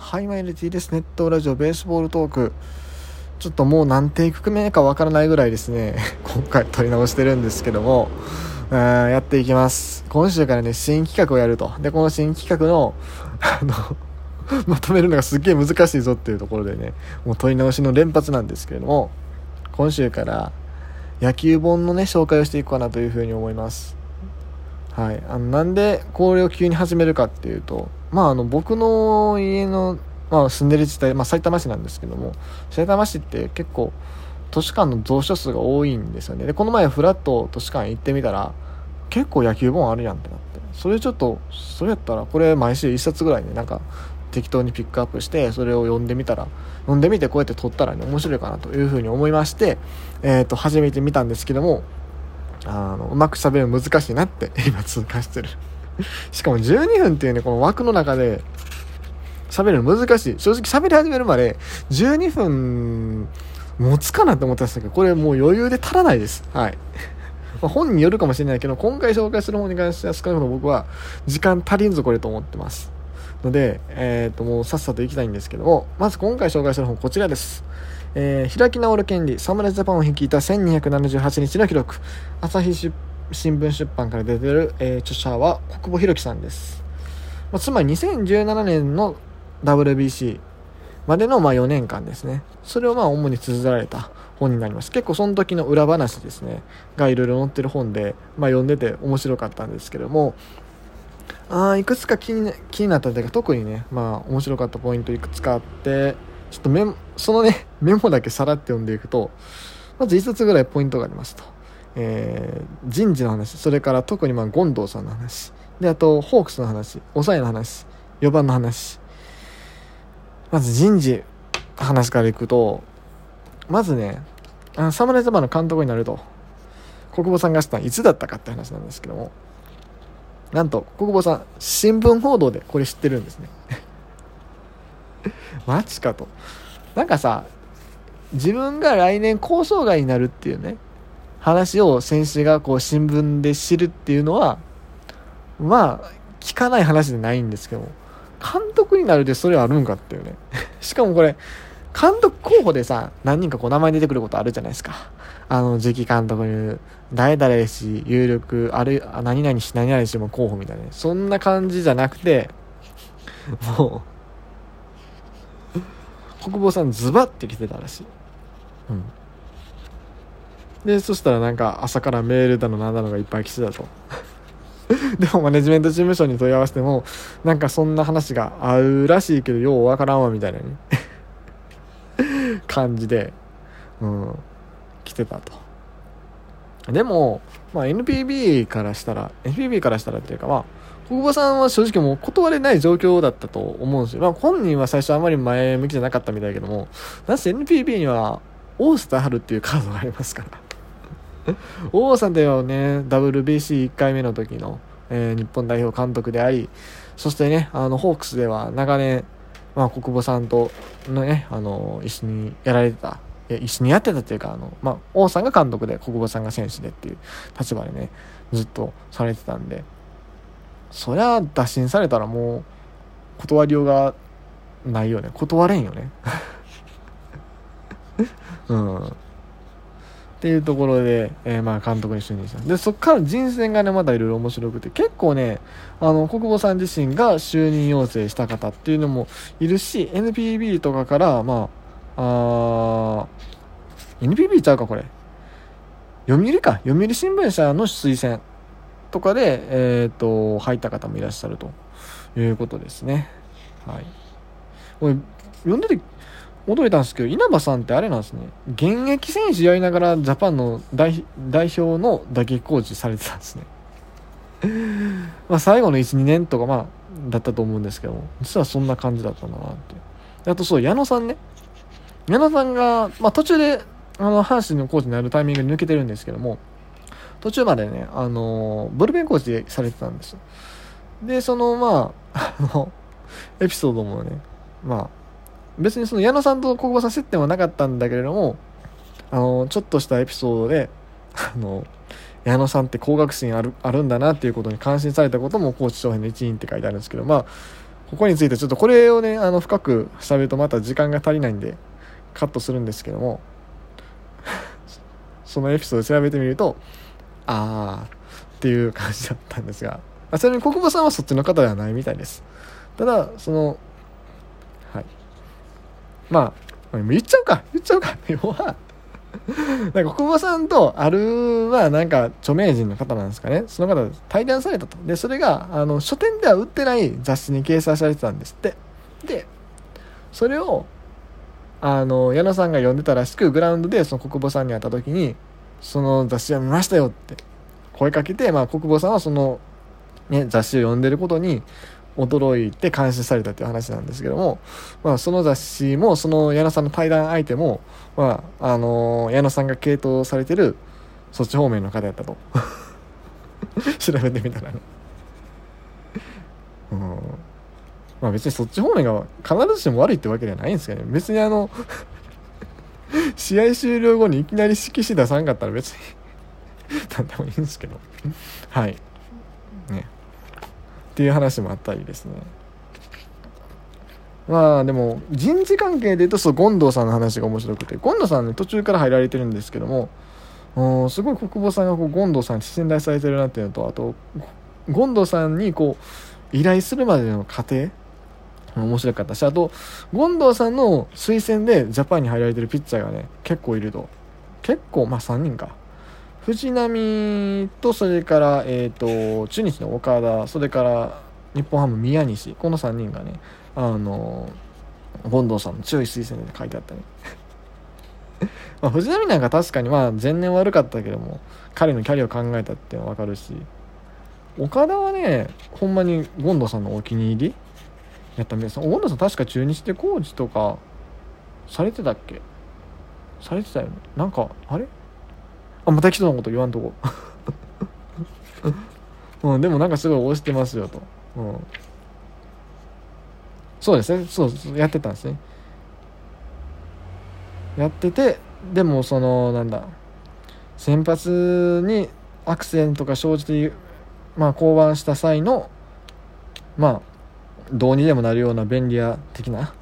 はい、マイルティです。ネットラジオベースボールトーク。ちょっともう何テイク目かわからないぐらいですね、今回撮り直してるんですけども、やっていきます。今週からね、新企画をやると。で、この新企画の、あの、まとめるのがすっげえ難しいぞっていうところでね、もう撮り直しの連発なんですけれども、今週から野球本のね、紹介をしていこうかなというふうに思います。はい。あの、なんでこれを急に始めるかっていうと、まあ、あの、僕の家の、まあ、住んでる自治体、まあ、埼玉市なんですけども、埼玉市って結構、図書館の蔵書数が多いんですよね。で、この前フラット図書館行ってみたら、結構野球本あるやんってなって。それちょっと、それやったら、これ毎週1冊ぐらいね、なんか、適当にピックアップして、それを読んでみたら、読んでみてこうやって撮ったらね、面白いかなというふうに思いまして、え、ー、と、始めてみたんですけども、あの、うまく喋るの難しいなって今通過してる しかも12分っていうね、この枠の中で、喋るの難しい。正直喋り始めるまで、12分、持つかなって思ってましたけど、これもう余裕で足らないです。はい。ま本によるかもしれないけど、今回紹介する本に関しては少なくとも僕は、時間足りんぞこれと思ってます。ので、えっ、ー、と、もうさっさと行きたいんですけども、まず今回紹介する本、こちらです。えー、開き直る権利、侍ジャパンを率いた1278日の記録、朝日出新聞出版から出てる、えー、著者は国保弘樹さんです。まあ、つまり2017年の WBC までのまあ4年間ですね。それをまあ主に綴られた本になります。結構その時の裏話ですね。がいろいろ載ってる本で、まあ読んでて面白かったんですけども、あいくつか気に気になったというか特にね、まあ面白かったポイントいくつかあって、ちょっとメそのね、メモだけさらって読んでいくと、まず5つぐらいポイントがありますと。えー、人事の話、それから特にまあ権藤さんの話、で、あと、ホークスの話、抑えの話、4番の話。まず人事、話からいくと、まずね、あの侍ジャパンの監督になると、国母さんがしたいつだったかって話なんですけども、なんと、国母さん、新聞報道でこれ知ってるんですね。マジかと。なんかさ、自分が来年構想外になるっていうね、話を選手がこう新聞で知るっていうのは、まあ、聞かない話でないんですけど、監督になるでそれあるんかっていうね。しかもこれ、監督候補でさ、何人かこう名前出てくることあるじゃないですか。あの、次期監督に、誰々し、有力、ある、何々し、何々しも候補みたいな、ね、そんな感じじゃなくて、もう、国防さんズバッて来てたらしい。うん。で、そしたらなんか朝からメールだのなんだのがいっぱい来てたと。でもマネジメント事務所に問い合わせても、なんかそんな話があるらしいけど、ようわからんわみたいなね 感じで、うん、来てたと。でも、まあ NPB からしたら、NPB からしたらっていうかまあ、国母さんは正直もう断れない状況だったと思うんですよ。まあ本人は最初あまり前向きじゃなかったみたいだけども、なぜ NPB にはオースターハルっていうカードがありますから。王さんだよね、WBC1 回目の時の、えー、日本代表監督であり、そしてね、あの、ホークスでは長年、まあ、国母さんとのね、あの、一緒にやられてた、一緒にやってたっていうか、あの、まあ、王さんが監督で、国母さんが選手でっていう立場でね、ずっとされてたんで、そりゃ、打診されたらもう、断りようがないよね。断れんよね。うん。っていうところで、えー、まあ監督に就任した。でそっから人選がねまだいろいろ面白くて結構ねあの国母さん自身が就任要請した方っていうのもいるし NPB とかからまああ NPB ちゃうかこれ。読売か。読売新聞社の推薦とかで、えーと、入った方もいらっしゃるということですね。はい。俺読んでて驚いたんですけど、稲葉さんってあれなんですね。現役選手やりながらジャパンの代表の打撃コーチされてたんですね。まあ最後の1、2年とかまあ、だったと思うんですけども、実はそんな感じだったんだなって。あとそう、矢野さんね。矢野さんが、まあ途中で、あの、阪神のコーチになるタイミングで抜けてるんですけども、途中までね、あの、ブルペンコーチでされてたんですよ。で、その、まあ、あの、エピソードもね、まあ、別にその矢野さんと国母さん接点はなかったんだけれども、あの、ちょっとしたエピソードで、あの、矢野さんって高学心あるあるんだなっていうことに感心されたことも高知長編の一員って書いてあるんですけど、まあ、ここについてちょっとこれをねあの深く喋るとまた時間が足りないんでカットするんですけども そのエピソード調べてみるとああっていう感じだったんですがちなみに国母さんはそっちの方ではないみたいです。ただそのまあ言っちゃうか言っちゃうか要 はなんか国母さんとあるまあなんか著名人の方なんですかね。その方対談されたと。でそれがあの書店では売ってない雑誌に掲載されてたんですって。でそれをあの矢野さんが読んでたらしくグラウンドでその国母さんに会った時にその雑誌は見ましたよって声かけて、まあ、国母さんはその、ね、雑誌を読んでることに驚いて監視されたっていう話なんですけども、まあ、その雑誌もその矢野さんの対談相手も、まああの矢野さんが系統されてるそっち方面の方やったと。調べてみたら。ね、うん。まあ、別にそっち方面が必ずしも悪いってわけではないんですけどね。別にあの試合終了後にいきなり色紙出さんかったら別に何でもいいんですけど。はい。ね。っていう話もあったりですね。まあでも人事関係で言うとそう権藤さんの話が面白くて権藤さんね途中から入られてるんですけどもすごい国母さんがこう権藤さんに信頼されてるなっていうのとあと権藤さんにこう依頼するまでの過程面白かったしあと権藤さんの推薦でジャパンに入られてるピッチャーがね結構いると。結構まあ3人か。藤浪とそれから、えーと、中日の岡田それから日本ハム宮西この3人がねあの権藤さんの強い推薦で書いてあったね。まあ藤浪なんか確かにまあ前年悪かったけども彼のキャリアを考えたっていうのは分かるし岡田はねほんまに権藤さんのお気に入りやったみたい。です権藤さん確か中日でコーチとかされてたっけされてたよね。なんかあれあまた人のこと言わんとこ。うん、でもなんかすごい推してますよと、うん、そうですね。そうやってたんですね。やっててでもそのなんだ。先発にアクセントが生じてまあ降板した際のまあどうにでもなるような便利屋的な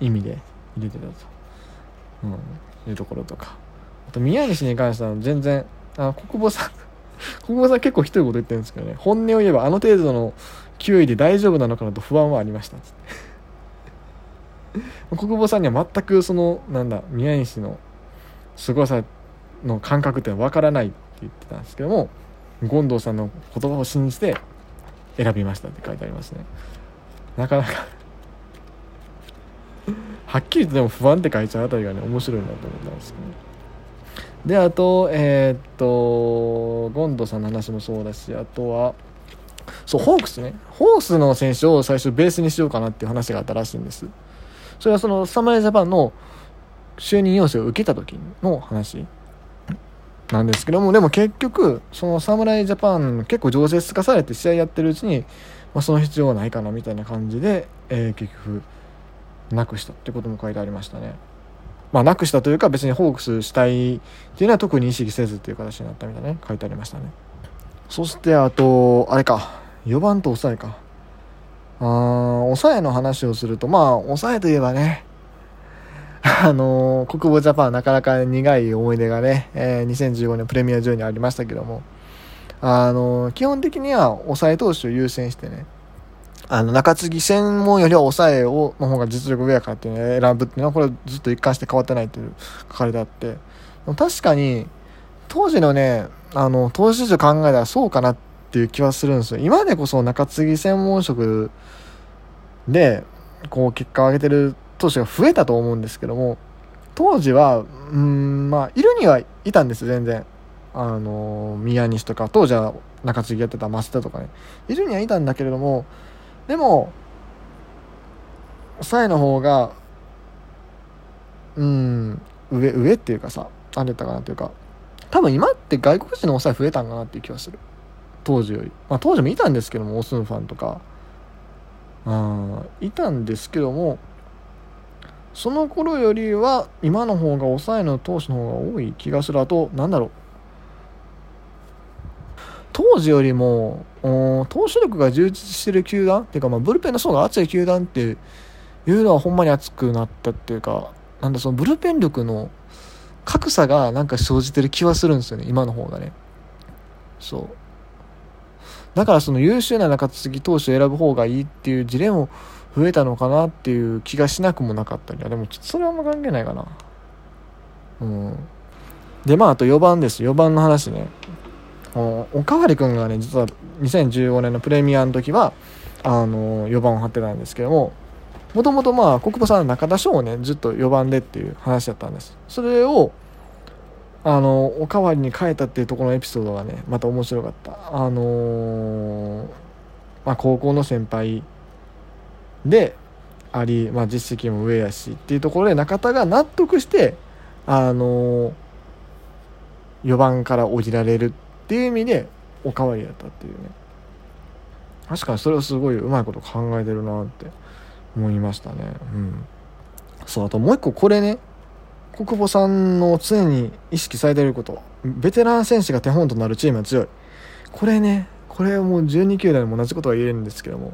意味で入れてたと、うん、いうところとか。あと宮西に関しては全然あ国母さん 国母さん結構ひどいこと言ってるんですけどね。本音を言えばあの程度の球威で大丈夫なのかなと不安はありました国母 さんには全くそのなんだ宮西の凄さの感覚っていうのは分からないって言ってたんですけども権藤さんの言葉を信じて選びましたって書いてありますね。なかなか はっきりとでも不安って書いちゃうあたりがね面白いなと思ったんですけど、ね。であとえー、っとゴンドさんの話もそうだしあとはそうホークスね。ホークスの選手を最初ベースにしようかなっていう話があったらしいんです。それはその侍ジャパンの就任要請を受けた時の話。なんですけどもでも結局その侍ジャパン結構常設化されて試合やってるうちに、まあ、その必要はないかなみたいな感じで、えー、結局なくしたってことも書いてありましたね。まあ、なくしたというか別にホークスしたいっていうのは特に意識せずっていう形になったみたいなね書いてありましたね。そしてあとあれか。4番と抑えか。あ抑えの話をするとまあ抑えといえばね あのー、国母ジャパンなかなか苦い思い出がね、えー、2015年プレミア12にありましたけどもあのー、基本的には抑え投手を優先してねあの、中継ぎ専門よりは抑えを、の方が実力上やからっていうのを選ぶっていうのは、これずっと一貫して変わってないという書かれてあって、確かに、当時のね、あの、投資市場考えたらそうかなっていう気はするんですよ。今でこそ中継ぎ専門職で、こう、結果を上げてる投手が増えたと思うんですけども、当時は、うん、まあ、いるにはいたんです、全然。あの、宮西とか、当時は中継ぎやってた増田とかね。いるにはいたんだけれども、でもサイの方がうん上上っていうかさあれたかなっていうか多分今って外国人の抑え増えたんかなっていう気はする。当時より、まあ、当時もいたんですけどもオスンファンとか。あいたんですけどもその頃よりは今の方が抑えの投手の方が多い気がする。あとなんだろう。当時よりも投手力が充実してる球団っていうか、まあ、ブルペンの層が厚い球団っていうのはほんまに熱くなったっていうかなんだそのブルペン力の格差がなんか生じてる気はするんですよね今の方がね。そう。だからその優秀な中継ぎ投手を選ぶ方がいいっていう事例も増えたのかなっていう気がしなくもなかったりでもちょっとそれはあんま関係ないかな。うん。でまああと4番です。4番の話ね。おかわり君がね実は2015年のプレミアの時はあの4番を張ってたんですけどももともとまあ国母さん中田翔をねずっと4番でっていう話だったんです。それをあのおかわりに変えたっていうところのエピソードがねまた面白かった。あのー、まあ、高校の先輩であり、まあ、実績も上やしっていうところで中田が納得してあのー、4番から降りられるってていう意味でおかわりやったっていうね。確かにそれをすごいうまいこと考えてるなって思いましたね。うん。そうあともう一個これね。国母さんの常に意識されてること。ベテラン選手が手本となるチームは強い。これねこれもう12球団でも同じことは言えるんですけども。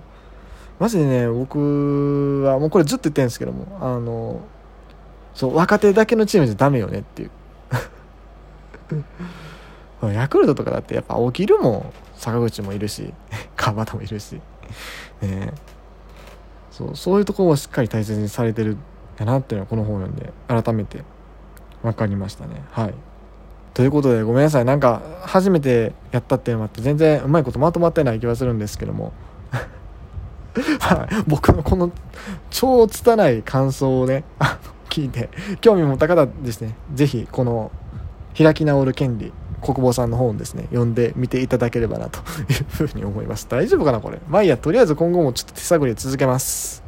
マジでね僕はもうこれずっと言ってるんですけども。あのそう若手だけのチームじゃダメよねっていう。ヤクルトとかだってやっぱ青木いるもん坂口もいるし 川端もいるしね。そうそういうところをしっかり大切にされてるやなっていうのはこの本を読んで改めて分かりましたね。はい。ということでごめんなさい。なんか初めてやったっていうのもあって全然うまいことまとまってない気はするんですけども。はい、僕のこの超拙い感想をね聞いて興味持った方ですね是非この開き直る権利国防さんの本ですね読んでみていただければなというふうに思います。大丈夫かなこれ。まあいいやとりあえず今後もちょっと手探り続けます。